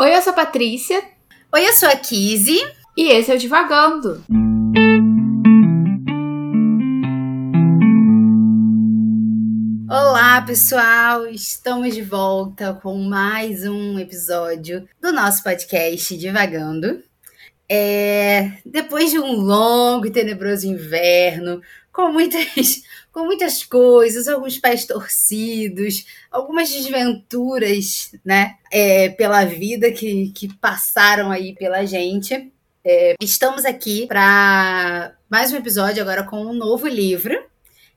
Oi, eu sou a Patrícia. Oi, eu sou a Kizzy. E esse é o Divagando. Olá, pessoal! Estamos de volta com mais um episódio do nosso podcast Divagando. É, depois de um longo e tenebroso inverno, com muitas, com muitas coisas, alguns pés torcidos, algumas desventuras, né, é, pela vida que, que passaram aí pela gente. É, estamos aqui para mais um episódio agora com um novo livro.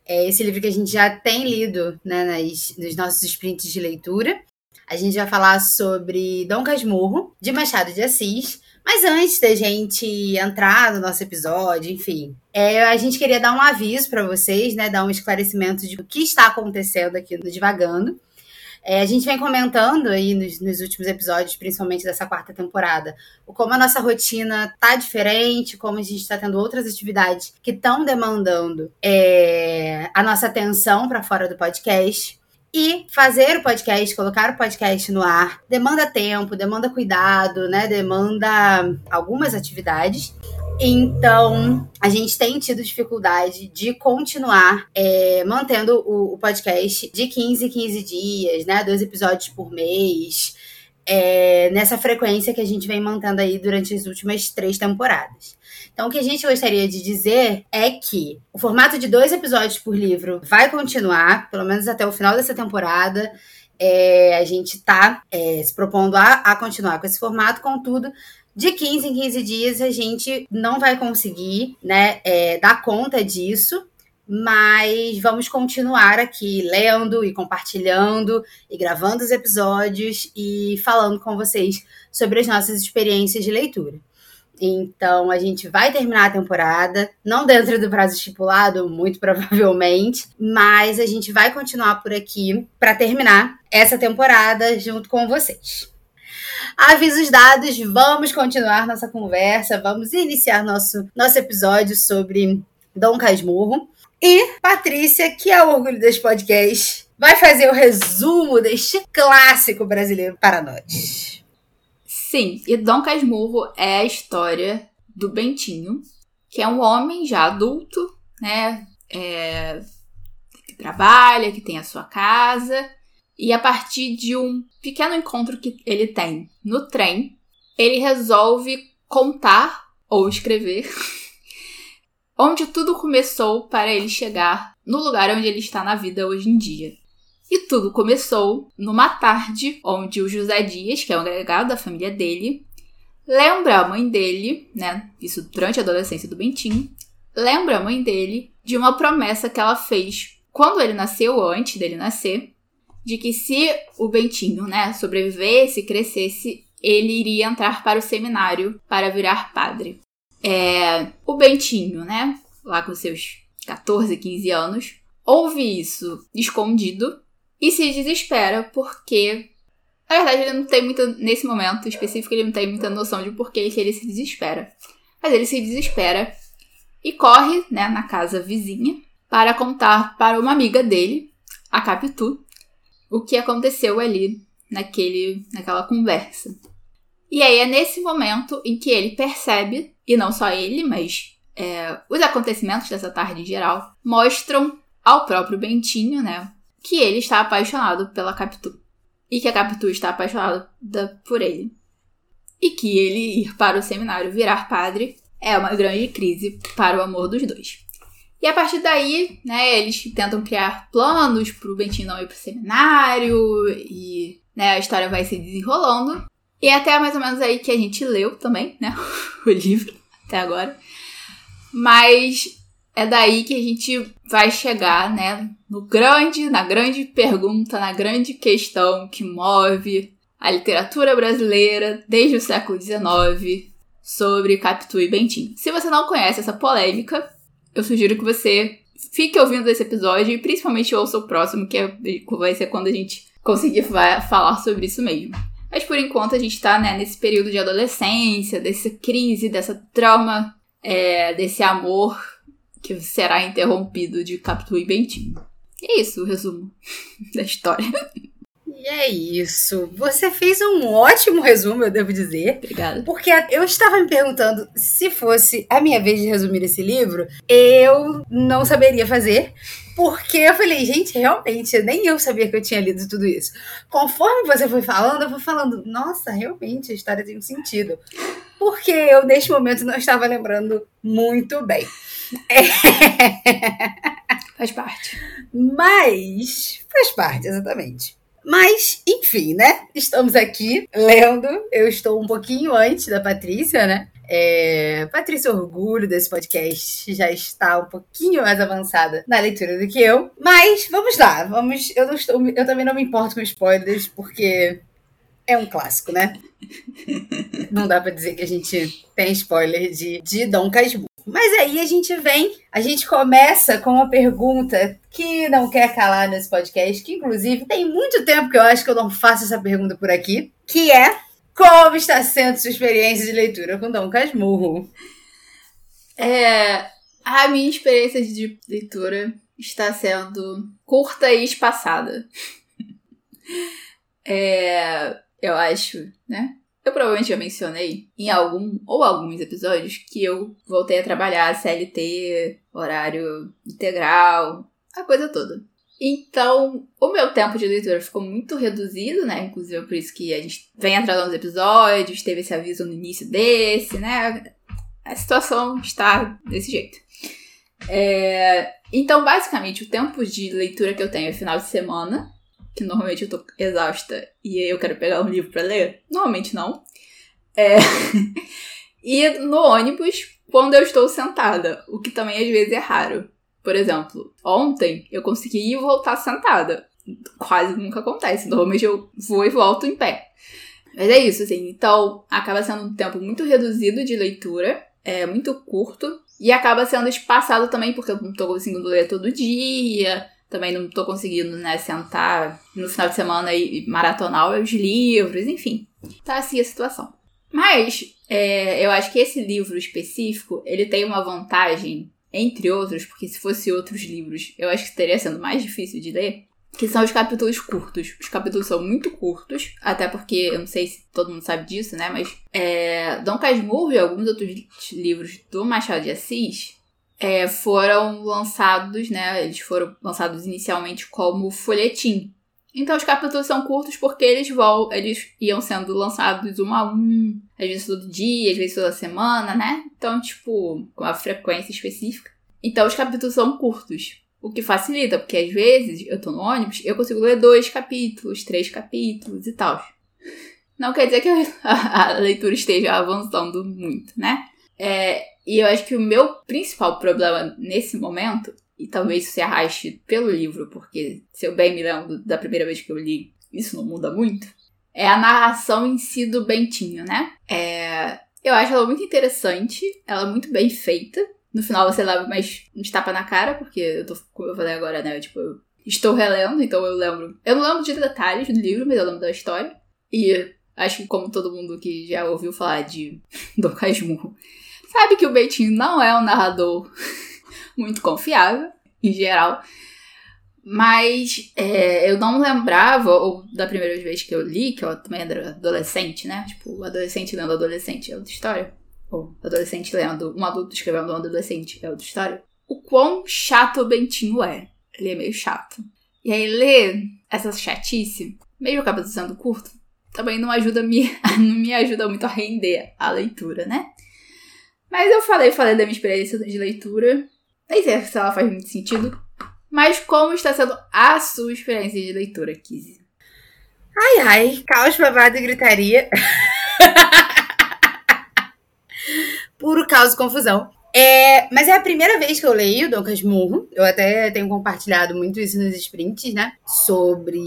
É esse livro que a gente já tem lido né, nas, nos nossos sprints de leitura. A gente vai falar sobre Dom Casmurro, de Machado de Assis, mas antes da gente entrar no nosso episódio, enfim, é, a gente queria dar um aviso para vocês, né? Dar um esclarecimento de o que está acontecendo aqui no Divagando. É, a gente vem comentando aí nos, nos, últimos episódios, principalmente dessa quarta temporada, como a nossa rotina tá diferente, como a gente está tendo outras atividades que estão demandando é, a nossa atenção para fora do podcast. E fazer o podcast, colocar o podcast no ar, demanda tempo, demanda cuidado, né? Demanda algumas atividades. Então, a gente tem tido dificuldade de continuar é, mantendo o, o, podcast de 15 em 15 dias, né? Dois episódios por mês, é, nessa frequência que a gente vem mantendo aí durante as últimas três temporadas. Então, o que a gente gostaria de dizer é que o formato de dois episódios por livro vai continuar, pelo menos até o final dessa temporada. É, a gente está é, se propondo a, a continuar com esse formato, contudo, de 15 em 15 dias a gente não vai conseguir né, é, dar conta disso, mas vamos continuar aqui lendo e compartilhando e gravando os episódios e falando com vocês sobre as nossas experiências de leitura. Então a gente vai terminar a temporada, não dentro do prazo estipulado, muito provavelmente, mas a gente vai continuar por aqui para terminar essa temporada junto com vocês. Avisos dados, vamos continuar nossa conversa, vamos iniciar nosso, nosso episódio sobre Dom Casmurro. E Patrícia, que é o orgulho desse podcast, vai fazer o resumo deste clássico brasileiro para nós. Sim, e Dom Casmurro é a história do Bentinho, que é um homem já adulto, né? É, que trabalha, que tem a sua casa. E a partir de um pequeno encontro que ele tem no trem, ele resolve contar ou escrever onde tudo começou para ele chegar no lugar onde ele está na vida hoje em dia. E tudo começou numa tarde onde o José Dias, que é um agregado da família dele, lembra a mãe dele, né? Isso durante a adolescência do Bentinho, lembra a mãe dele de uma promessa que ela fez quando ele nasceu, antes dele nascer, de que se o Bentinho, né, sobrevivesse, crescesse, ele iria entrar para o seminário para virar padre. É, o Bentinho, né, lá com seus 14, 15 anos, ouve isso escondido e se desespera porque, na verdade, ele não tem muita, nesse momento específico, ele não tem muita noção de porquê que ele se desespera. Mas ele se desespera e corre, né, na casa vizinha para contar para uma amiga dele, a Capitu, o que aconteceu ali naquele, naquela conversa. E aí é nesse momento em que ele percebe, e não só ele, mas é, os acontecimentos dessa tarde em geral, mostram ao próprio Bentinho, né, que ele está apaixonado pela Capitu. E que a Capitu está apaixonada por ele. E que ele ir para o seminário virar padre é uma grande crise para o amor dos dois. E a partir daí, né, eles tentam criar planos para o Bentinho não ir para o seminário e né, a história vai se desenrolando. E é até mais ou menos aí que a gente leu também, né, o livro até agora. Mas é daí que a gente vai chegar, né, no grande, na grande pergunta, na grande questão que move a literatura brasileira desde o século XIX sobre Capitu e Bentinho. Se você não conhece essa polêmica, eu sugiro que você fique ouvindo esse episódio e principalmente ouça o próximo, que é, vai ser quando a gente conseguir falar sobre isso mesmo. Mas por enquanto a gente tá né, nesse período de adolescência, dessa crise, dessa trauma, é, desse amor que será interrompido de Capitu e Bentinho. É isso o resumo da história. E é isso. Você fez um ótimo resumo, eu devo dizer. Obrigada. Porque eu estava me perguntando se fosse a minha vez de resumir esse livro, eu não saberia fazer. Porque eu falei, gente, realmente, nem eu sabia que eu tinha lido tudo isso. Conforme você foi falando, eu fui falando, nossa, realmente a história tem um sentido. Porque eu, neste momento, não estava lembrando muito bem. É... Faz parte. Mas faz parte, exatamente. Mas, enfim, né? Estamos aqui lendo. Eu estou um pouquinho antes da Patrícia, né? É, Patrícia Orgulho desse podcast já está um pouquinho mais avançada na leitura do que eu. Mas vamos lá, vamos. Eu, não estou, eu também não me importo com spoilers, porque é um clássico, né? Não dá para dizer que a gente tem spoiler de, de Dom Casmurro. Mas aí a gente vem, a gente começa com uma pergunta que não quer calar nesse podcast, que inclusive tem muito tempo que eu acho que eu não faço essa pergunta por aqui, que é como está sendo sua experiência de leitura com Dom Casmurro? É, a minha experiência de leitura está sendo curta e espaçada. é, eu acho, né? Eu provavelmente já mencionei em algum ou alguns episódios que eu voltei a trabalhar CLT, horário integral, a coisa toda. Então, o meu tempo de leitura ficou muito reduzido, né? Inclusive é por isso que a gente vem atrasando os episódios, teve esse aviso no início desse, né? A situação está desse jeito. É... Então, basicamente, o tempo de leitura que eu tenho é final de semana, que normalmente eu tô exausta e eu quero pegar um livro para ler. Normalmente não. É... e no ônibus, quando eu estou sentada, o que também às vezes é raro. Por exemplo, ontem eu consegui voltar sentada. Quase nunca acontece. Normalmente eu vou e volto em pé. Mas é isso, assim. Então, acaba sendo um tempo muito reduzido de leitura. É muito curto. E acaba sendo espaçado também, porque eu não tô conseguindo ler todo dia. Também não tô conseguindo, né, sentar no final de semana e maratonar os livros, enfim. Tá assim a situação. Mas, é, eu acho que esse livro específico, ele tem uma vantagem entre outros, porque se fosse outros livros, eu acho que estaria sendo mais difícil de ler, que são os capítulos curtos. Os capítulos são muito curtos, até porque eu não sei se todo mundo sabe disso, né? Mas é, Dom Casmurro e alguns outros livros do Machado de Assis é, foram lançados, né? Eles foram lançados inicialmente como folhetim. Então os capítulos são curtos porque eles vão, eles iam sendo lançados um a um, às vezes todo dia, às vezes toda semana, né? Então, tipo, com uma frequência específica. Então os capítulos são curtos. O que facilita, porque às vezes eu tô no ônibus, eu consigo ler dois capítulos, três capítulos e tal. Não quer dizer que a, leitura esteja avançando muito, né? É, e eu acho que o meu principal problema nesse momento e talvez isso se arraste pelo livro, porque se eu bem me lembro da primeira vez que eu li, isso não muda muito, é a narração em si do Bentinho, né? É, eu acho ela muito interessante, ela é muito bem feita. No final você leva mais um tapa na cara, porque eu tô, como eu falei agora, né? Eu, tipo, eu estou relendo, então eu lembro. Eu não lembro de detalhes do livro, mas eu lembro da história. E acho que, como todo mundo que já ouviu falar de Dom Casmurro, sabe que o Bentinho não é um narrador muito confiável, em geral. Mas é, eu não lembrava, ou da primeira vez que eu li, que eu também era adolescente, né? Tipo, adolescente lendo adolescente é outra história. Ou adolescente lendo um adulto escrevendo um adolescente é outra história. O quão chato o Bentinho é. Ele é meio chato. E aí ler essa chatice, mesmo acaba sendo curto, também não ajuda me, não me ajuda muito a render a leitura, né? Mas eu falei, falei da minha experiência de leitura. Nem sei se ela faz muito sentido. Mas como está sendo a sua experiência de leitura, Kizzy? Ai, ai, caos, babado e gritaria. Puro caos e confusão. É, mas é a primeira vez que eu leio Dom Casmurro. Eu até tenho compartilhado muito isso nos sprints, né? Sobre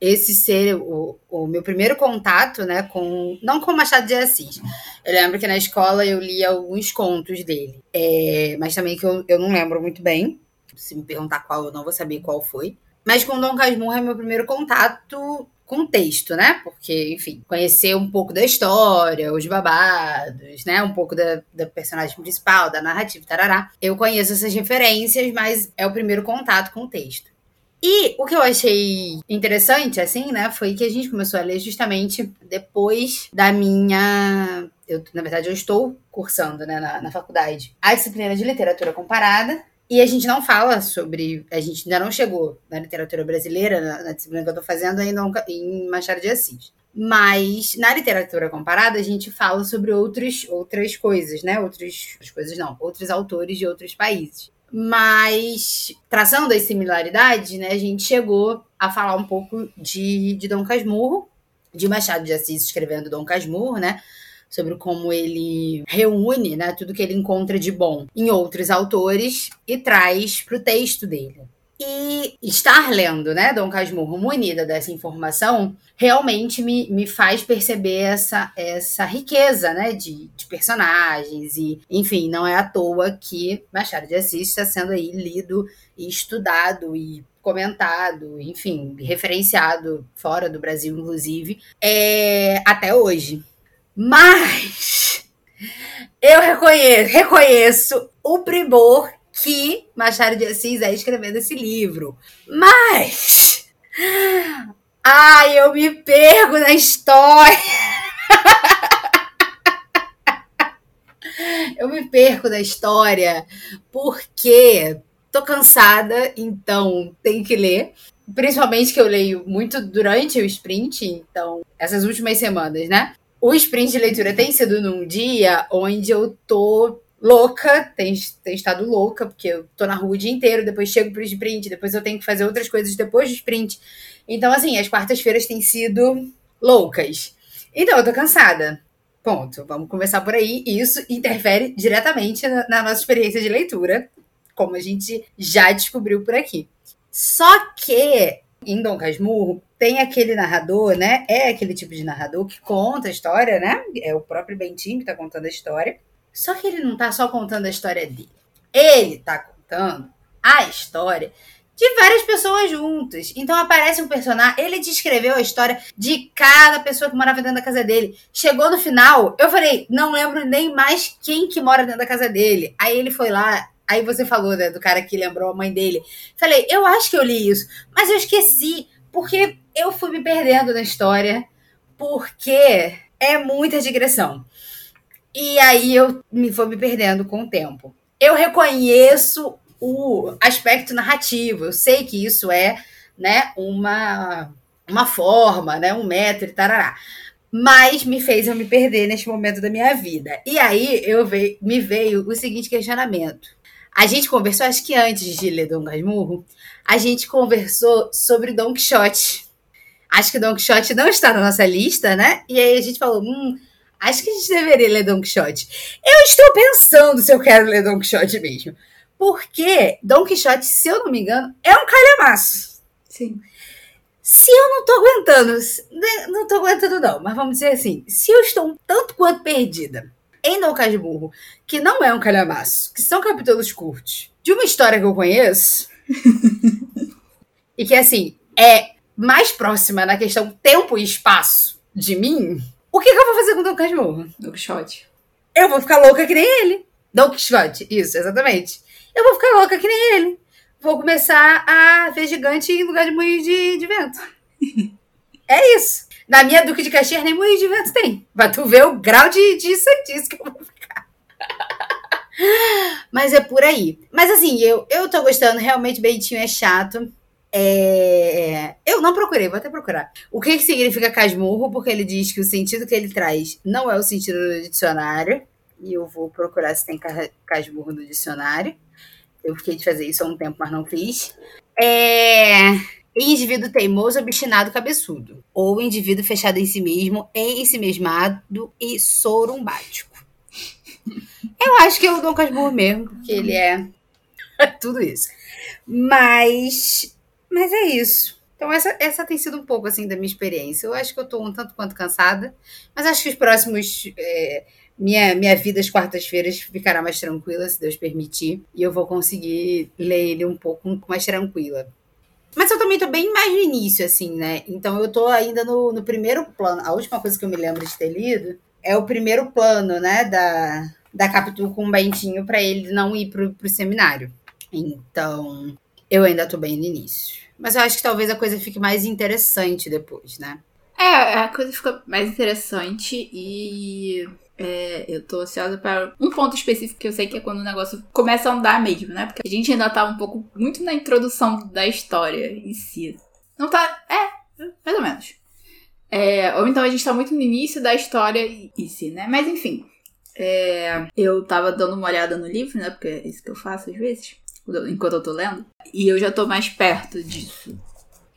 esse ser o, o meu primeiro contato, né? Com não com Machado de Assis. Eu lembro que na escola eu li alguns contos dele, é, mas também que eu, eu não lembro muito bem. Se me perguntar qual, eu não vou saber qual foi. Mas com Dom Casmurro é meu primeiro contato contexto, né? Porque, enfim, conhecer um pouco da história, os babados, né? Um pouco da, da personagem principal, da narrativa, tarará. Eu conheço essas referências, mas é o primeiro contato com o texto. E o que eu achei interessante, assim, né, foi que a gente começou a ler justamente depois da minha. Eu, na verdade, eu estou cursando né, na, na faculdade a disciplina de literatura comparada. E a gente não fala sobre. A gente ainda não chegou na literatura brasileira, na, na disciplina que eu estou fazendo, ainda em Machado de Assis. Mas na literatura comparada, a gente fala sobre outros, outras coisas, né? Outros, outras coisas não, outros autores de outros países. Mas, traçando as similaridades, né, a gente chegou a falar um pouco de, de Dom Casmurro, de Machado de Assis escrevendo Dom Casmurro, né? Sobre como ele reúne né, tudo que ele encontra de bom em outros autores e traz para o texto dele. E estar lendo, né, Dom Casmurro munida dessa informação, realmente me, me faz perceber essa, essa riqueza, né, de, de personagens e, enfim, não é à toa que Machado de Assis está sendo aí lido e estudado e comentado, enfim, referenciado fora do Brasil, inclusive, é, até hoje. Mas eu reconheço, reconheço o primor que Machado de Assis é escrevendo esse livro. Mas. Ai, eu me perco na história. eu me perco na história porque tô cansada, então tenho que ler. Principalmente que eu leio muito durante o sprint, então, essas últimas semanas, né? O sprint de leitura tem sido num dia onde eu tô louca, tem, tem estado louca, porque eu tô na rua o dia inteiro, depois chego pro sprint, depois eu tenho que fazer outras coisas depois do sprint. Então, assim, as quartas-feiras têm sido loucas. Então, eu tô cansada. Ponto. Vamos começar por aí. E isso interfere diretamente na, na nossa experiência de leitura, como a gente já descobriu por aqui. Só que em Dom Casmurro tem aquele narrador, né? É aquele tipo de narrador que conta a história, né? É o próprio Bentinho que tá contando a história. Só que ele não tá só contando a história dele. Ele tá contando a história de várias pessoas juntas. Então aparece um personagem, ele descreveu a história de cada pessoa que morava dentro da casa dele. Chegou no final, eu falei, não lembro nem mais quem que mora dentro da casa dele. Aí ele foi lá, aí você falou né, do cara que lembrou a mãe dele. Falei, eu acho que eu li isso, mas eu esqueci, porque eu fui me perdendo na história, porque é muita digressão. E aí eu me vou me perdendo com o tempo. Eu reconheço o aspecto narrativo. Eu sei que isso é, né, uma uma forma, né, um método, tarará. Mas me fez eu me perder neste momento da minha vida. E aí eu veio, me veio o seguinte questionamento. A gente conversou, acho que antes de ler Dom Casmurro, a gente conversou sobre Don Quixote. Acho que Don Quixote não está na nossa lista, né? E aí a gente falou, hum, Acho que a gente deveria ler Don Quixote. Eu estou pensando se eu quero ler Don Quixote mesmo. Porque Don Quixote, se eu não me engano, é um calhamaço. Sim. Se eu não tô aguentando, né, não tô aguentando não, mas vamos dizer assim, se eu estou um tanto quanto perdida em Dom Casmurro, que não é um calhamaço, que são capítulos curtos, de uma história que eu conheço, e que, assim, é mais próxima na questão tempo e espaço de mim, o que, que eu vou fazer com o Don Casmurro? Don Quixote. Eu vou ficar louca que nem ele. Don Quixote, isso, exatamente. Eu vou ficar louca que nem ele. Vou começar a ver gigante em lugar de moinho de, de vento. é isso. Na minha Duque de Caxias nem moinho de vento tem. Pra tu ver o grau de, santice que eu vou ficar. Mas é por aí. Mas assim, eu, eu tô gostando. Realmente, Bentinho é chato. É... Eu não procurei, vou até procurar. O que, que significa casmurro? Porque ele diz que o sentido que ele traz não é o sentido do dicionário. E eu vou procurar se tem casmurro no dicionário. Eu fiquei de fazer isso há um tempo, mas não fiz. É. Indivíduo teimoso, obstinado, cabeçudo. Ou indivíduo fechado em si mesmo, em si mesmado e sorumbático. Eu acho que é o Dom Casmurro mesmo, porque ele é tudo isso. Mas mas é isso. Então, essa, essa tem sido um pouco assim da minha experiência. Eu acho que eu estou um tanto quanto cansada, mas acho que os próximos. É, minha, minha vida às quartas-feiras ficará mais tranquila, se Deus permitir, e eu vou conseguir ler ele um pouco mais tranquila. Mas eu também tô bem mais no início, assim, né? Então eu tô ainda no, no primeiro plano. A última coisa que eu me lembro de ter lido é o primeiro plano, né, da, da Capitu com o Bentinho para ele não ir pro, pro seminário. Então, eu ainda tô bem no início. Mas eu acho que talvez a coisa fique mais interessante depois, né? É, a coisa fica mais interessante e é, eu tô ansiosa para um ponto específico que eu sei que é quando o negócio começa a andar mesmo, né? Porque a gente ainda tá um pouco muito na introdução da história em si. Não tá. É, mais ou menos. É, ou então a gente tá muito no início da história em si, né? Mas enfim. É, eu tava dando uma olhada no livro, né? Porque é isso que eu faço às vezes, enquanto eu tô lendo. E eu já tô mais perto disso.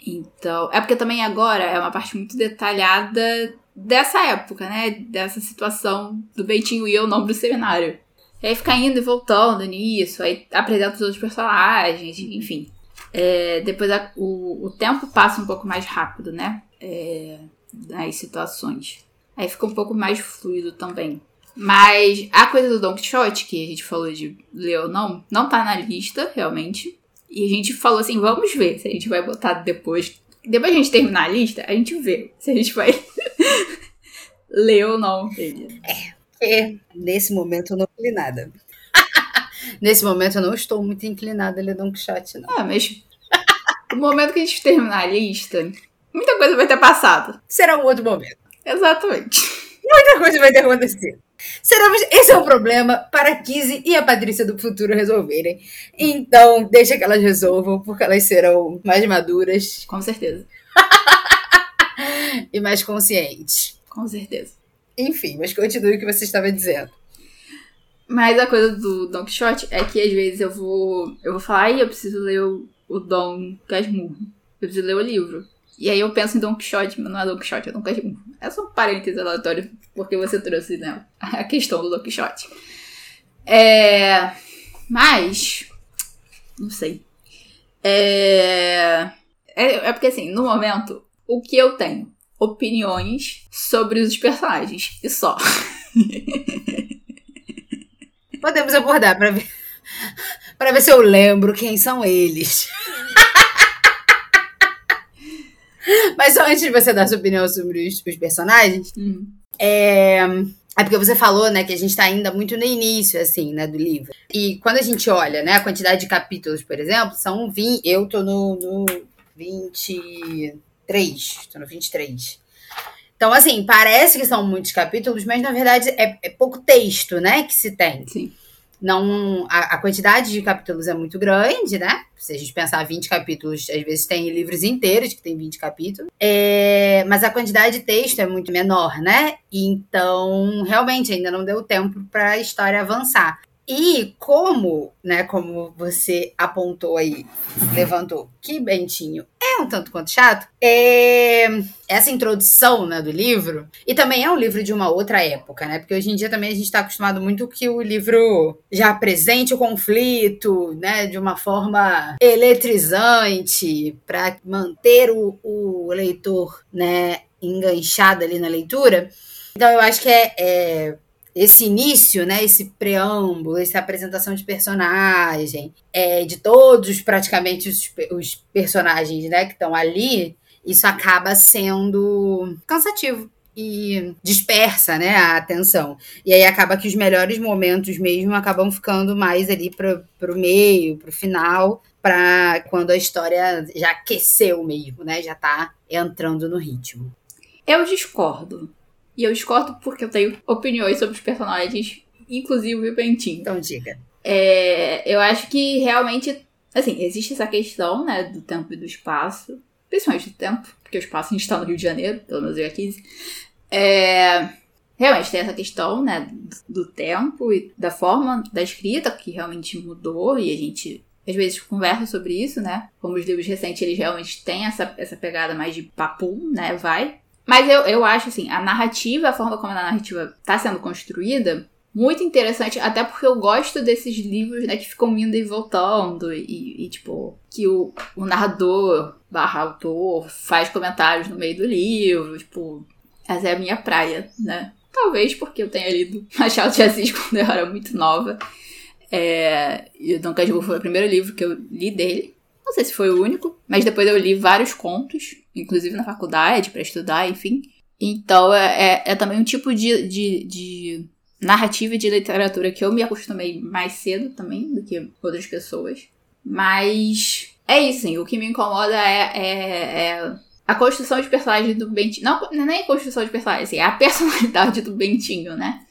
Então. É porque também agora é uma parte muito detalhada dessa época, né? Dessa situação do Bentinho e eu não do seminário. E aí fica indo e voltando nisso, aí apresenta os outros personagens, enfim. É, depois a, o, o tempo passa um pouco mais rápido, né? É, nas situações. Aí fica um pouco mais fluido também. Mas a coisa do Don Quixote, que a gente falou de ler ou não, não tá na lista, realmente. E a gente falou assim, vamos ver se a gente vai botar depois. Depois a gente terminar a lista, a gente vê se a gente vai ler ou não ele. É, porque nesse momento eu não li nada. nesse momento eu não estou muito inclinada a ler Don Quixote, não. Ah, mas no momento que a gente terminar a lista, muita coisa vai ter passado. Será um outro momento. Exatamente. Muita coisa vai ter acontecido. Seremos, esse é o problema para a Kizzy e a Patrícia do futuro resolverem. Então, deixa que elas resolvam, porque elas serão mais maduras. Com certeza. e mais conscientes. Com certeza. Enfim, mas continue o que você estava dizendo. Mas a coisa do Don Quixote é que às vezes eu vou. Eu vou falar, ai, eu preciso ler o, o Dom Casmurro. Eu preciso ler o livro. E aí eu penso em Don Quixote, mas não é Don Quixote, é Don. É só um parênteses aleatório, porque você trouxe né, a questão do Don Quixote. É. Mas. Não sei. É. É, é porque assim, no momento, o que eu tenho? Opiniões sobre os personagens. E só. Podemos abordar para ver. Para ver se eu lembro quem são eles. Mas só antes de você dar sua opinião sobre os, os personagens, Hum. é, é porque você falou, né, que a gente tá ainda muito no início, assim, né, do livro. E quando a gente olha, né, a quantidade de capítulos, por exemplo, são 20. Eu tô no, no 23. Tô no 23. Então, assim, parece que são muitos capítulos, mas na verdade é, é pouco texto, né, que se tem. Sim. Não, a, a quantidade de capítulos é muito grande, né? Se a gente pensar 20 capítulos, às vezes tem livros inteiros que tem 20 capítulos. É, mas a quantidade de texto é muito menor, né? Então, realmente, ainda não deu tempo para a história avançar. E como, né, como você apontou aí, levantou, que Bentinho é um tanto quanto chato, é essa introdução, né, do livro, e também é um livro de uma outra época, né, porque hoje em dia também a gente está acostumado muito que o livro já apresente o conflito, né, de uma forma eletrizante, para manter o, o leitor, né, enganchado ali na leitura. Então eu acho que é, é esse início, né, esse preâmbulo, essa apresentação de personagem, é, de todos praticamente os, os personagens, né, que estão ali, isso acaba sendo cansativo e dispersa, né, a atenção. E aí acaba que os melhores momentos mesmo acabam ficando mais ali para o meio, para o final, para quando a história já aqueceu mesmo, né, já tá entrando no ritmo. Eu discordo. E eu discordo porque eu tenho opiniões sobre os personagens, inclusive o Bentinho. Então diga. É, eu acho que realmente, assim, existe essa questão, né, do tempo e do espaço. Principalmente do tempo, porque o espaço a gente tá no Rio de Janeiro, pelo menos eu aqui. É, realmente tem essa questão, né, do, tempo e da forma da escrita, que realmente mudou e a gente às vezes conversa sobre isso, né? Como os livros recentes, eles realmente têm essa, essa pegada mais de papum, né? Vai. Mas eu, eu acho, assim, a narrativa, a forma como a narrativa está sendo construída, muito interessante, até porque eu gosto desses livros, né, que ficam indo e voltando, e, e tipo, que o, o narrador barra autor faz comentários no meio do livro, tipo, essa é a minha praia, né? Talvez porque eu tenha lido Machado de Assis quando eu era muito nova. É, e o Dom Casmurro foi o primeiro livro que eu li dele. Não sei se foi o único, mas depois eu li vários contos, inclusive na faculdade, para estudar, enfim. Então é, é, é, também um tipo de, de, de narrativa e de literatura que eu me acostumei mais cedo também do que outras pessoas. Mas é isso, sim. O que me incomoda é, é, é a construção de personagem do Bentinho. Não, é nem a construção de personagem, assim, é a personalidade do Bentinho, né?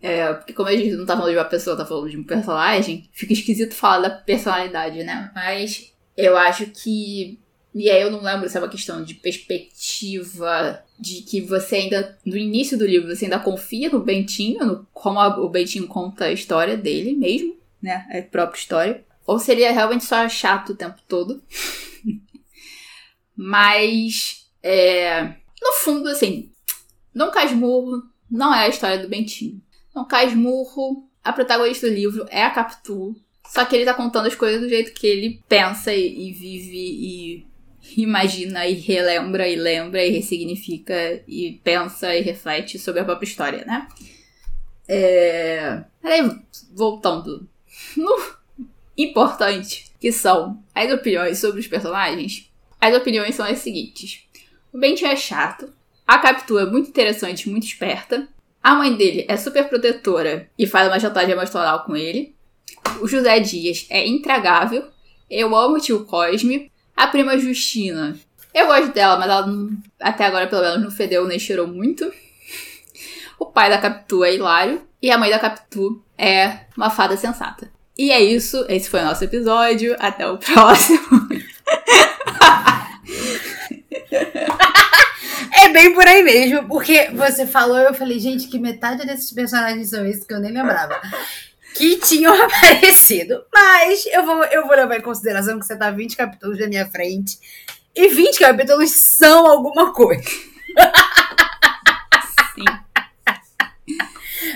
É, porque como a gente não tá falando de uma pessoa, tá falando de um personagem, fica esquisito falar da personalidade, né? Mas eu acho que. E aí eu não lembro se é uma questão de perspectiva de que você ainda, no início do livro, você ainda confia no Bentinho, no, como a, o Bentinho conta a história dele mesmo, né? A própria história. Ou seria realmente só chato o tempo todo. Mas, é, no fundo, assim, Dom Casmurro não é a história do Bentinho. Dom Casmurro, a protagonista do livro é a Capitu. Só que ele tá contando as coisas do jeito que ele pensa e, e vive e imagina e relembra e lembra e ressignifica e pensa e reflete sobre a própria história, né? É... Aí, voltando no importante, que são as opiniões sobre os personagens, as opiniões são as seguintes. O Bentinho é chato, a Capitu é muito interessante, muito esperta, a mãe dele é super protetora e faz uma chantagem emocional com ele, o José Dias é intragável, eu amo o tio Cosme, a prima Justina, eu gosto dela, mas ela até agora pelo menos não fedeu nem cheirou muito. O pai da Capitu é hilário e a mãe da Capitu é uma fada sensata. E é isso, esse foi o nosso episódio. Até o próximo. é bem por aí mesmo, porque você falou, eu falei, gente, que metade desses personagens são esses que eu nem lembrava. Que tinham aparecido. Mas eu vou, eu vou levar em consideração que você tá 20 capítulos na minha frente. E 20 capítulos são alguma coisa.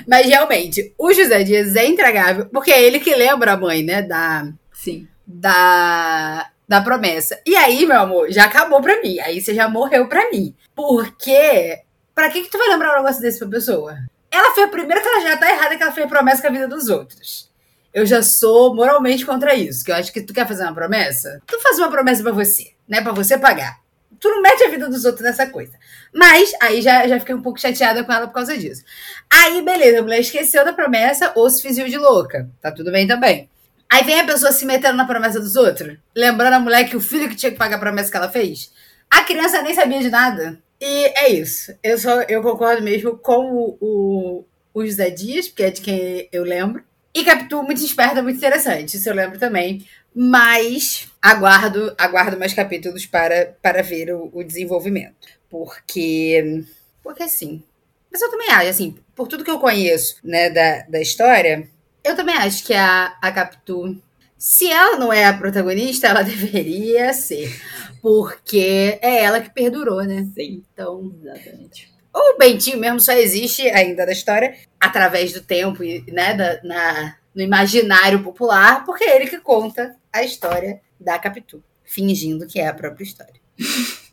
Mas realmente, o José Dias é intragável, porque é ele que lembra a mãe, né? Da. Sim. Da. Da promessa. E aí, meu amor, já acabou pra mim. Aí você já morreu pra mim. Porque. Pra que, que tu vai lembrar um negócio desse pra pessoa? Ela fez. Primeiro que ela já tá errada que ela fez promessa com a vida dos outros. Eu já sou moralmente contra isso. Que eu acho que tu quer fazer uma promessa? Tu faz uma promessa para você, né? Para você pagar tu não mete a vida dos outros nessa coisa. Mas aí já, já fiquei um pouco chateada com ela por causa disso. Aí, beleza, a mulher esqueceu da promessa ou se fingiu de louca. Tá tudo bem também. Aí vem a pessoa se metendo na promessa dos outros, lembrando a mulher que o filho que tinha que pagar a promessa que ela fez. A criança nem sabia de nada. E é isso. Eu só eu concordo mesmo com o, o, o José Dias, porque é de quem eu lembro. E Capitu, muito esperta, muito interessante. Isso eu lembro também. Mas aguardo, aguardo mais capítulos para, para ver o, o desenvolvimento. Porque. Porque sim. Mas eu também acho, assim, por tudo que eu conheço, né, da, da história, eu também acho que a, a Capitu, se ela não é a protagonista, ela deveria ser. Porque é ela que perdurou, né? Sim. Então. Exatamente. O Bentinho mesmo só existe ainda da história através do tempo e, né, da, na, no imaginário popular, porque é ele que conta a história da Capitu, fingindo que é a própria história.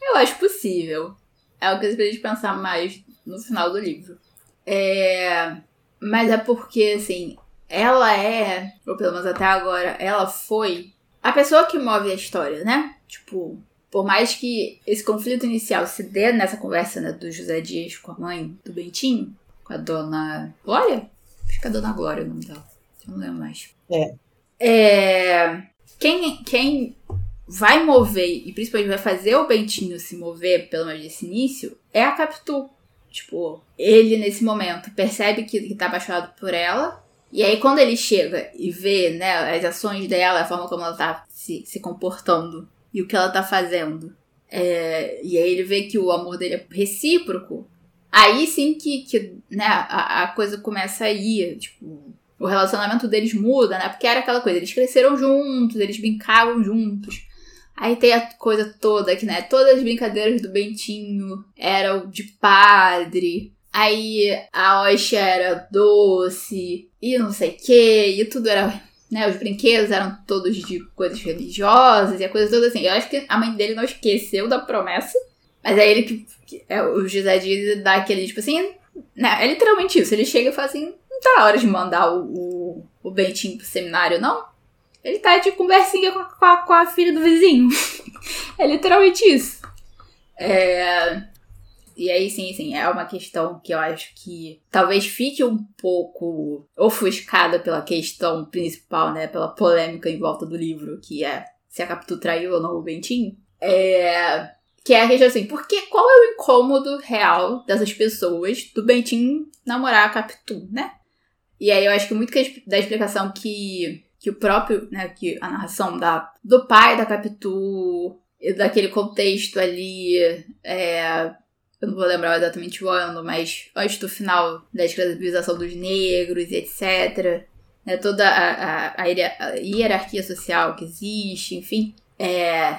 Eu acho possível. É o que pra gente pensar mais no final do livro. É... Mas é porque, assim, ela é, ou pelo menos até agora, ela foi a pessoa que move a história, né? Tipo, por mais que esse conflito inicial se dê nessa conversa né, do José Dias com a mãe do Bentinho, com a dona Glória, acho que é a dona Glória o nome dela, eu não lembro mais. É. é quem, quem vai mover, e principalmente vai fazer o Bentinho se mover, pelo menos nesse início, é a Capitu. Tipo, ele nesse momento percebe que, que tá apaixonado por ela, e aí quando ele chega e vê, né, as ações dela, a forma como ela tá se, se comportando e o que ela tá fazendo. É, e aí ele vê que o amor dele é recíproco. Aí sim que, que né, a, a coisa começa a ir, tipo, o relacionamento deles muda, né? Porque era aquela coisa, eles cresceram juntos, eles brincavam juntos. Aí tem a coisa toda que, né? Todas as brincadeiras do Bentinho eram de padre. Aí a hóstia era doce e não sei o que, e tudo era né, os brinquedos eram todos de coisas religiosas e a coisa toda assim. Eu acho que a mãe dele não esqueceu da promessa, mas é ele que, que é, o José Dias dá aquele, tipo assim, né, é literalmente isso. Ele chega e fala assim, não tá na hora de mandar o, o, o Bentinho pro seminário, não? Ele tá de conversinha com a, com a, com a filha do vizinho. é literalmente isso. É, e aí, sim, sim, é uma questão que eu acho que talvez fique um pouco ofuscada pela questão principal, né? Pela polêmica em volta do livro, que é se a Capitu traiu ou não o Bentinho. É, que é a questão assim, porque qual é o incômodo real dessas pessoas do Bentinho namorar a Capitu, né? E aí eu acho que muito que da explicação que, que o próprio, né, que a narração da, do pai da Capitu, daquele contexto ali, é, eu não vou lembrar exatamente o ano, mas antes do final da escravização dos negros e etc. Né, toda a, a, a, hierarquia social que existe, enfim. É,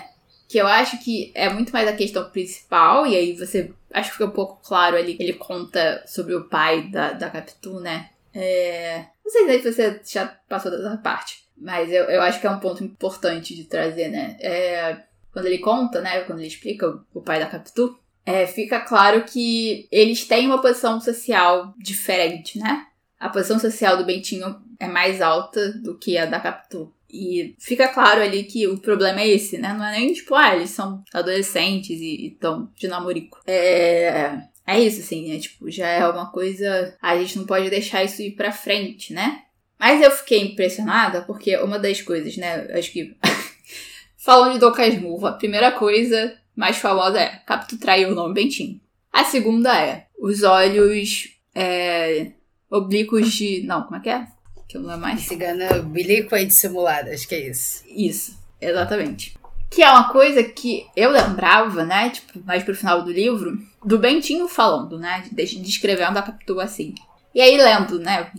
que eu acho que é muito mais a questão principal, e aí você. Acho que fica um pouco claro ali. Ele conta sobre o pai da, da Capitu, né? É, não sei se você já passou dessa parte, mas eu, eu acho que é um ponto importante de trazer, né? É, quando ele conta, né? Quando ele explica o, o pai da Capitu, é, fica claro que eles têm uma posição social diferente, né? A posição social do Bentinho é mais alta do que a da Capitu. E fica claro ali que o problema é esse, né? Não é nem tipo, ah, eles são adolescentes e estão de namorico. É. É isso, assim, é tipo, já é uma coisa. A gente não pode deixar isso ir pra frente, né? Mas eu fiquei impressionada porque uma das coisas, né? Acho que. Falando de Dom Casmurro, a primeira coisa mais famosa é Capto traiu o nome Bentinho. A segunda é os olhos é, oblíquos de. Não, como é que é? Que não é mais. Cigana oblíqua e dissimulada, acho que é isso. Isso, exatamente. Que é uma coisa que eu lembrava, né? Tipo, mais pro final do livro, do Bentinho falando, né? Descrevendo a Capitu assim. E aí, lendo, né?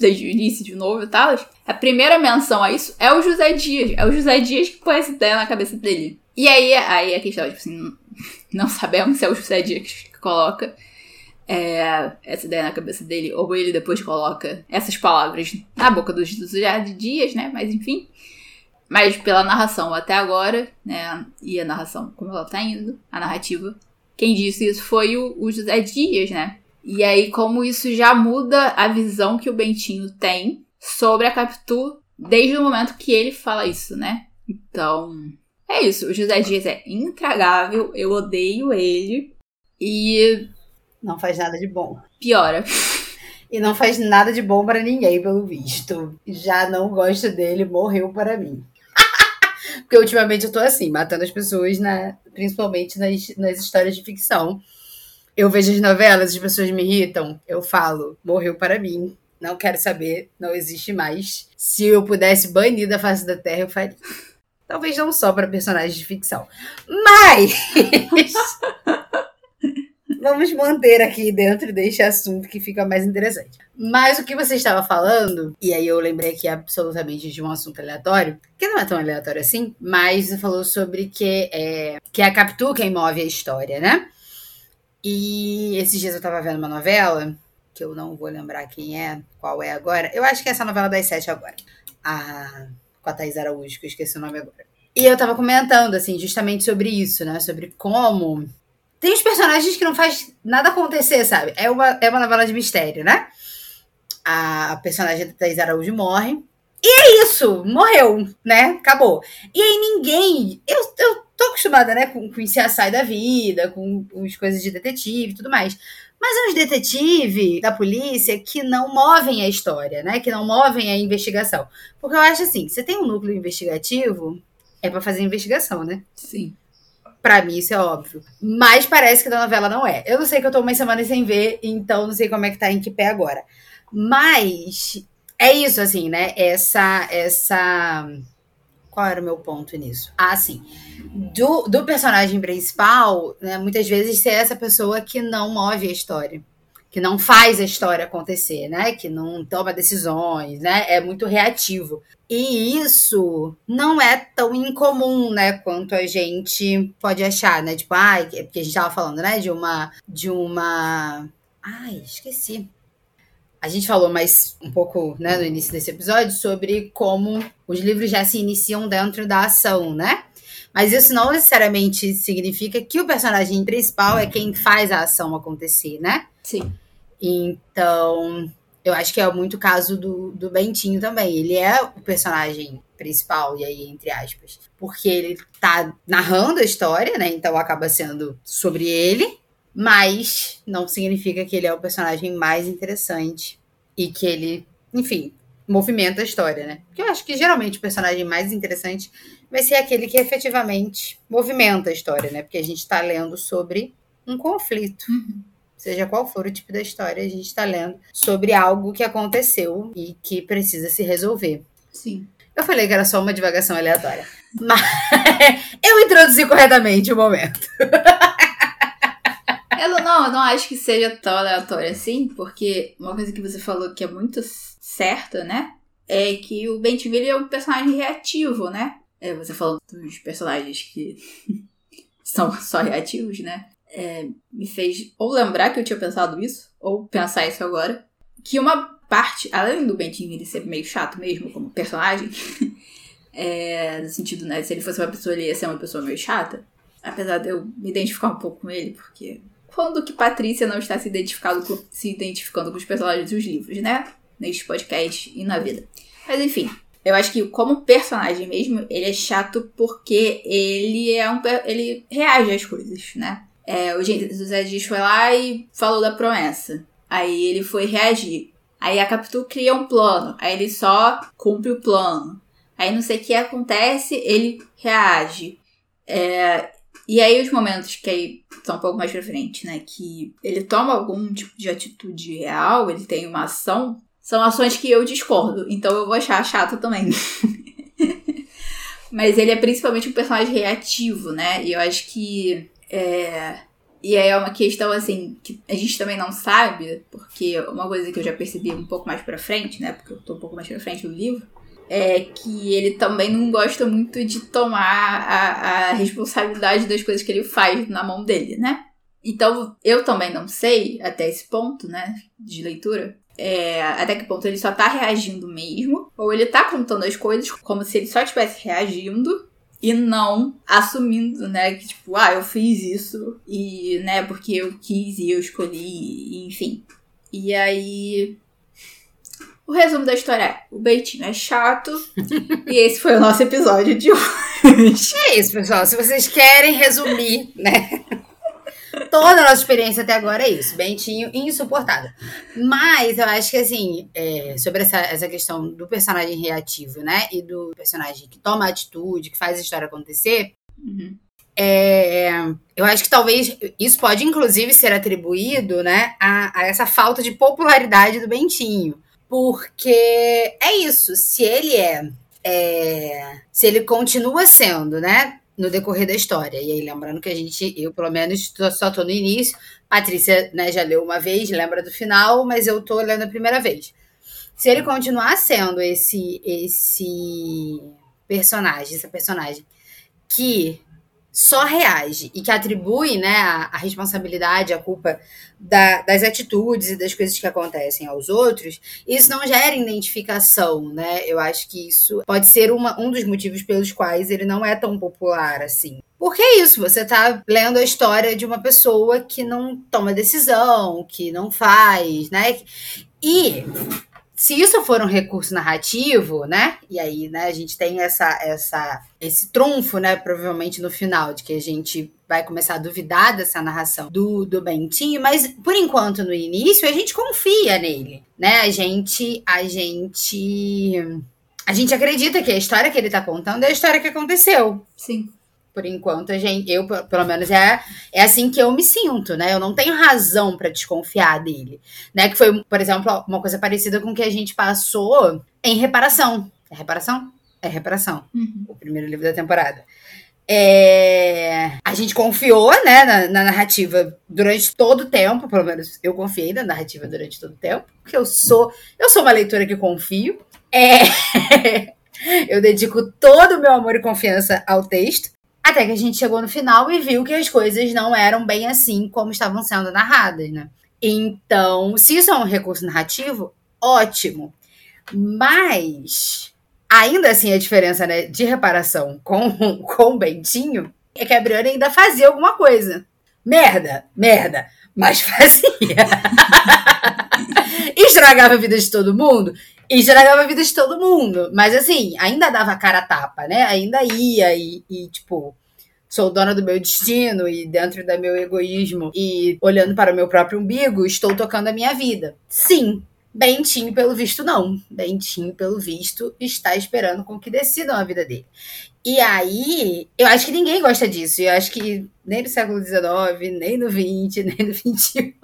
Desde o início de novo e tal. A primeira menção a isso é o José Dias. É o José Dias que põe essa ideia na cabeça dele. E aí, aí a questão, tipo assim, não sabemos se é o José Dias que coloca é, essa ideia na cabeça dele, ou ele depois coloca essas palavras na boca dos José Dias, né? Mas enfim. Mas pela narração até agora, né? E a narração como ela tá indo, a narrativa, quem disse isso foi o, o José Dias, né? E aí, como isso já muda a visão que o Bentinho tem sobre a Capitu desde o momento que ele fala isso, né? Então, é isso. O José Dias é intragável, eu odeio ele. E. Não faz nada de bom. Piora. E não faz nada de bom para ninguém, pelo visto. Já não gosto dele, morreu para mim. Porque ultimamente eu tô assim, matando as pessoas, na, principalmente nas, nas histórias de ficção. Eu vejo as novelas, as pessoas me irritam, eu falo, morreu para mim. Não quero saber, não existe mais. Se eu pudesse banir da face da terra, eu faria. Talvez não só para personagens de ficção. Mas. Vamos manter aqui dentro deste assunto que fica mais interessante. Mas o que você estava falando, e aí eu lembrei aqui absolutamente de um assunto aleatório, que não é tão aleatório assim, mas você falou sobre que é, que é a Capitu quem move a história, né? E esses dias eu estava vendo uma novela, que eu não vou lembrar quem é, qual é agora. Eu acho que é essa novela das sete agora. A com a Thais Araújo, que eu esqueci o nome agora. E eu tava comentando, assim, justamente sobre isso, né? Sobre como. Tem os personagens que não faz nada acontecer, sabe? É uma, é uma novela de mistério, né? A personagem da Thais Araújo morre. E é isso! Morreu, né? Acabou. E aí ninguém. Eu, eu tô acostumada, né, com, com o CSI da vida, com, com as coisas de detetive e tudo mais. Mas é os detetives da polícia que não movem a história, né? Que não movem a investigação. Porque eu acho assim, você tem um núcleo investigativo, é para fazer investigação, né? Sim. Pra mim, isso é óbvio. Mas parece que da novela não é. Eu não sei que eu tô umas semanas sem ver, então não sei como é que tá em que pé agora. Mas é isso, assim, né? Essa. essa qual era o meu ponto nisso? Ah, sim. Do, do personagem principal, né, muitas vezes ser essa pessoa que não move a história. Que não faz a história acontecer, né? Que não toma decisões, né? É muito reativo. E isso não é tão incomum, né? Quanto a gente pode achar, né? Tipo, ai, ah, porque a gente tava falando, né? De uma. De uma. Ai, esqueci a gente falou mais um pouco né, no início desse episódio sobre como os livros já se iniciam dentro da ação, né? Mas isso não necessariamente significa que o personagem principal é quem faz a ação acontecer, né? Sim. Então, eu acho que é muito o caso do, do Bentinho também. Ele é o personagem principal, e aí, entre aspas. Porque ele tá narrando a história, né? Então acaba sendo sobre ele mas não significa que ele é o personagem mais interessante e que ele, enfim, movimenta a história, né? Porque eu acho que geralmente o personagem mais interessante vai ser aquele que efetivamente movimenta a história, né? Porque a gente está lendo sobre um conflito. Uhum. Seja qual for o tipo da história, a gente está lendo sobre algo que aconteceu e que precisa se resolver. Sim. Eu falei que era só uma divagação aleatória. Mas eu introduzi corretamente o momento. Eu não, eu não acho que seja tão aleatório assim, porque uma coisa que você falou que é muito certa, né? É que o Bentville é um personagem reativo, né? É, você falou dos personagens que são só reativos, né? É, me fez ou lembrar que eu tinha pensado isso, ou pensar isso agora. Que uma parte, além do Bentville ser meio chato mesmo como personagem, é, no sentido, né? Se ele fosse uma pessoa, ele ia ser uma pessoa meio chata. Apesar de eu me identificar um pouco com ele, porque quando que Patrícia não está se identificando com, se identificando com os personagens dos livros, né? Neste podcast e na vida. Mas enfim, eu acho que como personagem mesmo, ele é chato porque ele é um ele reage às coisas, né? É, o José Dias foi lá e falou da promessa. Aí ele foi reagir. Aí a Capitu cria um plano. Aí ele só cumpre o plano. Aí não sei o que acontece, ele reage. É, e aí os momentos que aí são um pouco mais pra frente, né? Que ele toma algum tipo de atitude real, ele tem uma ação, são ações que eu discordo. Então eu vou achar chato também. Mas ele é principalmente um personagem reativo, né? E eu acho que. É... E aí é uma questão, assim, que a gente também não sabe, porque uma coisa que eu já percebi um pouco mais pra frente, né? Porque eu tô um pouco mais pra frente do livro, é que ele também não gosta muito de tomar a, a responsabilidade das coisas que ele faz na mão dele, né? Então, eu também não sei, até esse ponto, né, de leitura, é, até que ponto ele só tá reagindo mesmo, ou ele tá contando as coisas como se ele só estivesse reagindo e não assumindo, né, que tipo, ah, eu fiz isso e, né, porque eu quis e eu escolhi, enfim. E aí o resumo da história é: o Beitinho é chato. e esse foi o nosso episódio de hoje. É isso, pessoal. Se vocês querem resumir, né? Toda a nossa experiência até agora é isso. Bentinho insuportável. Mas eu acho que, assim, é, sobre essa, essa questão do personagem reativo, né? E do personagem que toma atitude, que faz a história acontecer. Uhum. É, eu acho que talvez isso pode, inclusive, ser atribuído né, a, a essa falta de popularidade do Bentinho. Porque é isso, se ele é, é, se ele continua sendo, né, no decorrer da história. E aí, lembrando que a gente, eu pelo menos tô, só tô no início, Patrícia, né, já leu uma vez, lembra do final, mas eu tô lendo a primeira vez. Se ele continuar sendo esse esse personagem, essa personagem que só reage e que atribui né, a, a responsabilidade, a culpa da, das atitudes e das coisas que acontecem aos outros, isso não gera identificação, né? Eu acho que isso pode ser uma, um dos motivos pelos quais ele não é tão popular assim. Porque é isso, você tá lendo a história de uma pessoa que não toma decisão, que não faz, né? E se isso for um recurso narrativo, né? E aí, né, a gente tem essa, essa, esse trunfo, né, provavelmente no final, de que a gente vai começar a duvidar dessa narração do, do Bentinho, mas por enquanto, no início, a gente confia nele, né? A gente. A gente. A gente acredita que a história que ele tá contando é a história que aconteceu. Sim por enquanto, gente, eu, pelo menos, é, é assim que eu me sinto, né? Eu não tenho razão para desconfiar dele, né? Que foi, por exemplo, uma coisa parecida com o que a gente passou em Reparação. É Reparação? É Reparação, uhum. o primeiro livro da temporada. É... A gente confiou, né, na, na, narrativa durante todo o tempo, pelo menos eu confiei na narrativa durante todo o tempo, porque eu sou, eu sou uma leitora que confio. É... eu dedico todo o meu amor e confiança ao texto. Até que a gente chegou no final e viu que as coisas não eram bem assim como estavam sendo narradas, né? Então, se isso é um recurso narrativo, ótimo. Mas, ainda assim, a diferença né, de reparação com, com o Bentinho é que a Briana ainda fazia alguma coisa. Merda, merda, mas fazia. Estragava a vida de todo mundo? E estragava a vida de todo mundo. Mas assim, ainda dava cara a tapa, né? Ainda ia e, e, tipo, sou dona do meu destino e dentro do meu egoísmo e olhando para o meu próprio umbigo, estou tocando a minha vida. Sim, Bentinho, pelo visto, não. Bentinho, pelo visto, está esperando com que decidam a vida dele. E aí, eu acho que ninguém gosta disso. Eu acho que nem no século XIX, nem no XX, nem no XXI.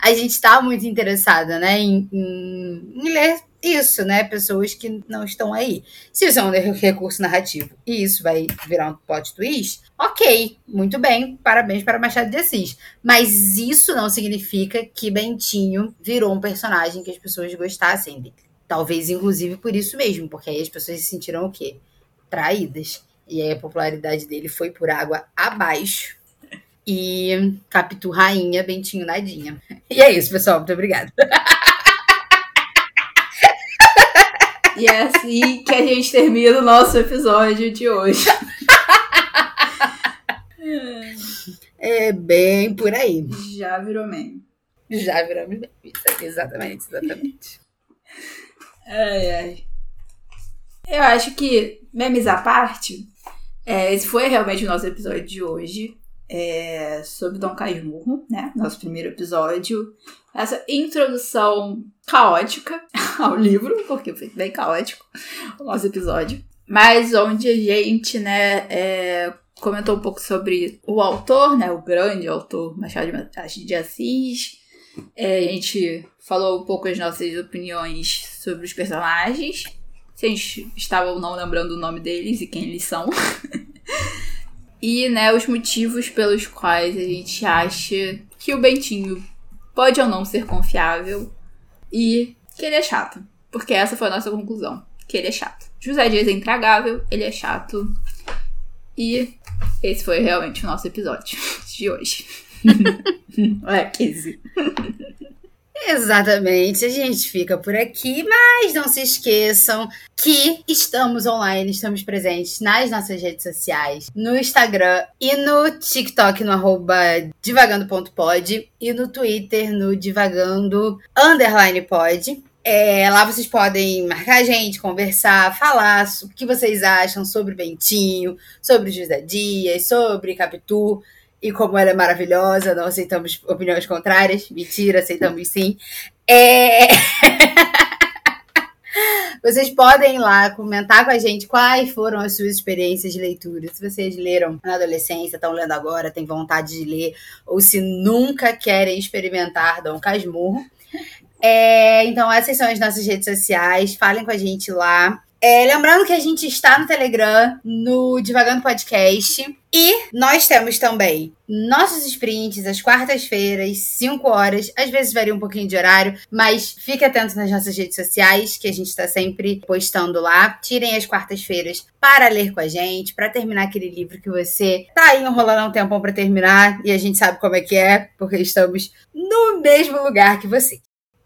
A gente está muito interessada, né, em, em, em, ler isso, né, pessoas que não estão aí. Se isso é um recurso narrativo e isso vai virar um plot twist, ok, muito bem, parabéns para Machado de Assis. Mas isso não significa que Bentinho virou um personagem que as pessoas gostassem dele. Talvez, inclusive, por isso mesmo, porque aí as pessoas se sentiram o quê? Traídas. E aí a popularidade dele foi por água abaixo. E Capitu Rainha, Bentinho Nadinha. E é isso, pessoal. Muito obrigada. E é assim que a gente termina o nosso episódio de hoje. É bem por aí. Já virou meme. Já virou meme. Exatamente, exatamente. Ai, ai. Eu acho que, memes à parte, é, esse foi realmente o nosso episódio de hoje. É, sobre Dom Casmurro, né? Nosso primeiro episódio. Essa introdução caótica ao livro, porque foi bem caótico o nosso episódio. Mas onde a gente, né, é, comentou um pouco sobre o autor, né? O grande autor Machado de Assis. É, a gente falou um pouco as nossas opiniões sobre os personagens. Se a gente estava ou não lembrando o nome deles e quem eles são. e, né, os motivos pelos quais a gente acha que o Bentinho pode ou não ser confiável e que ele é chato. Porque essa foi a nossa conclusão. Que ele é chato. José Dias é intragável, ele é chato. E esse foi realmente o nosso episódio de hoje. Ué, 15. Exatamente, a gente fica por aqui, mas não se esqueçam que estamos online, estamos presentes nas nossas redes sociais, no Instagram e no TikTok, no arroba divagando.pod e no Twitter, no divagando underline pod. É, lá vocês podem marcar a gente, conversar, falar o que vocês acham sobre o Bentinho, sobre o José Dias, sobre Capitu e como ela é maravilhosa, não aceitamos opiniões contrárias. Mentira, aceitamos sim. É... Vocês podem lá comentar com a gente quais foram as suas experiências de leitura. Se vocês leram na adolescência, estão lendo agora, têm vontade de ler, ou se nunca querem experimentar Dom Casmurro. É, então, essas são as nossas redes sociais. Falem com a gente lá. É, lembrando que a gente está no Telegram, no Divagando Podcast. E nós temos também nossos sprints às quartas-feiras, 5 horas. Às vezes varia um pouquinho de horário, mas fique atento nas nossas redes sociais, que a gente está sempre postando lá. Tirem as quartas-feiras para ler com a gente, para terminar aquele livro que você tá aí enrolando um tempão para terminar. E a gente sabe como é que é, porque estamos no mesmo lugar que você.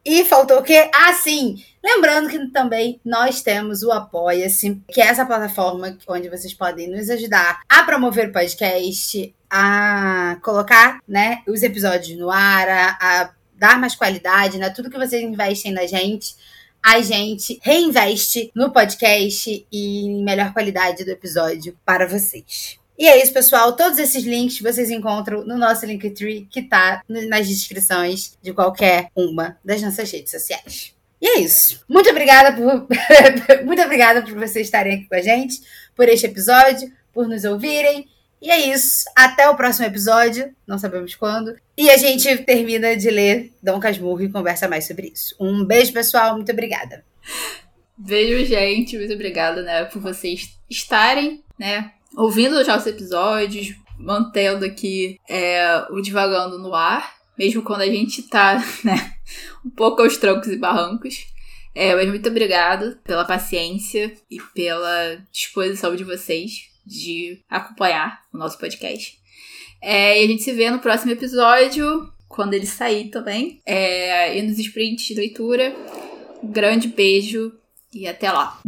E faltou o quê? Ah, sim! Lembrando que também nós temos o Apoia-se, que é essa plataforma onde vocês podem nos ajudar a promover o podcast, a colocar né, os episódios no ar, a, a dar mais qualidade, né? Tudo que vocês investem na gente, a gente reinveste no podcast e em melhor qualidade do episódio para vocês. E é isso, pessoal. Todos esses links vocês encontram no nosso Linktree, que tá nas descrições de qualquer uma das nossas redes sociais. E é isso. Muito obrigada por muito obrigada por vocês estarem aqui com a gente, por este episódio, por nos ouvirem. E é isso. Até o próximo episódio, não sabemos quando. E a gente termina de ler Dom Casmurro e conversa mais sobre isso. Um beijo, pessoal. Muito obrigada. Beijo, gente. Muito obrigada, né, por vocês estarem, né, ouvindo os nossos episódios, mantendo aqui é, o Divagando no ar, mesmo quando a gente tá, né, um pouco aos troncos e barrancos. É, mas muito obrigado pela paciência e pela disposição de vocês de acompanhar o nosso podcast. É, e a gente se vê no próximo episódio, quando ele sair também. É, e nos sprints de leitura. Um grande beijo e até lá.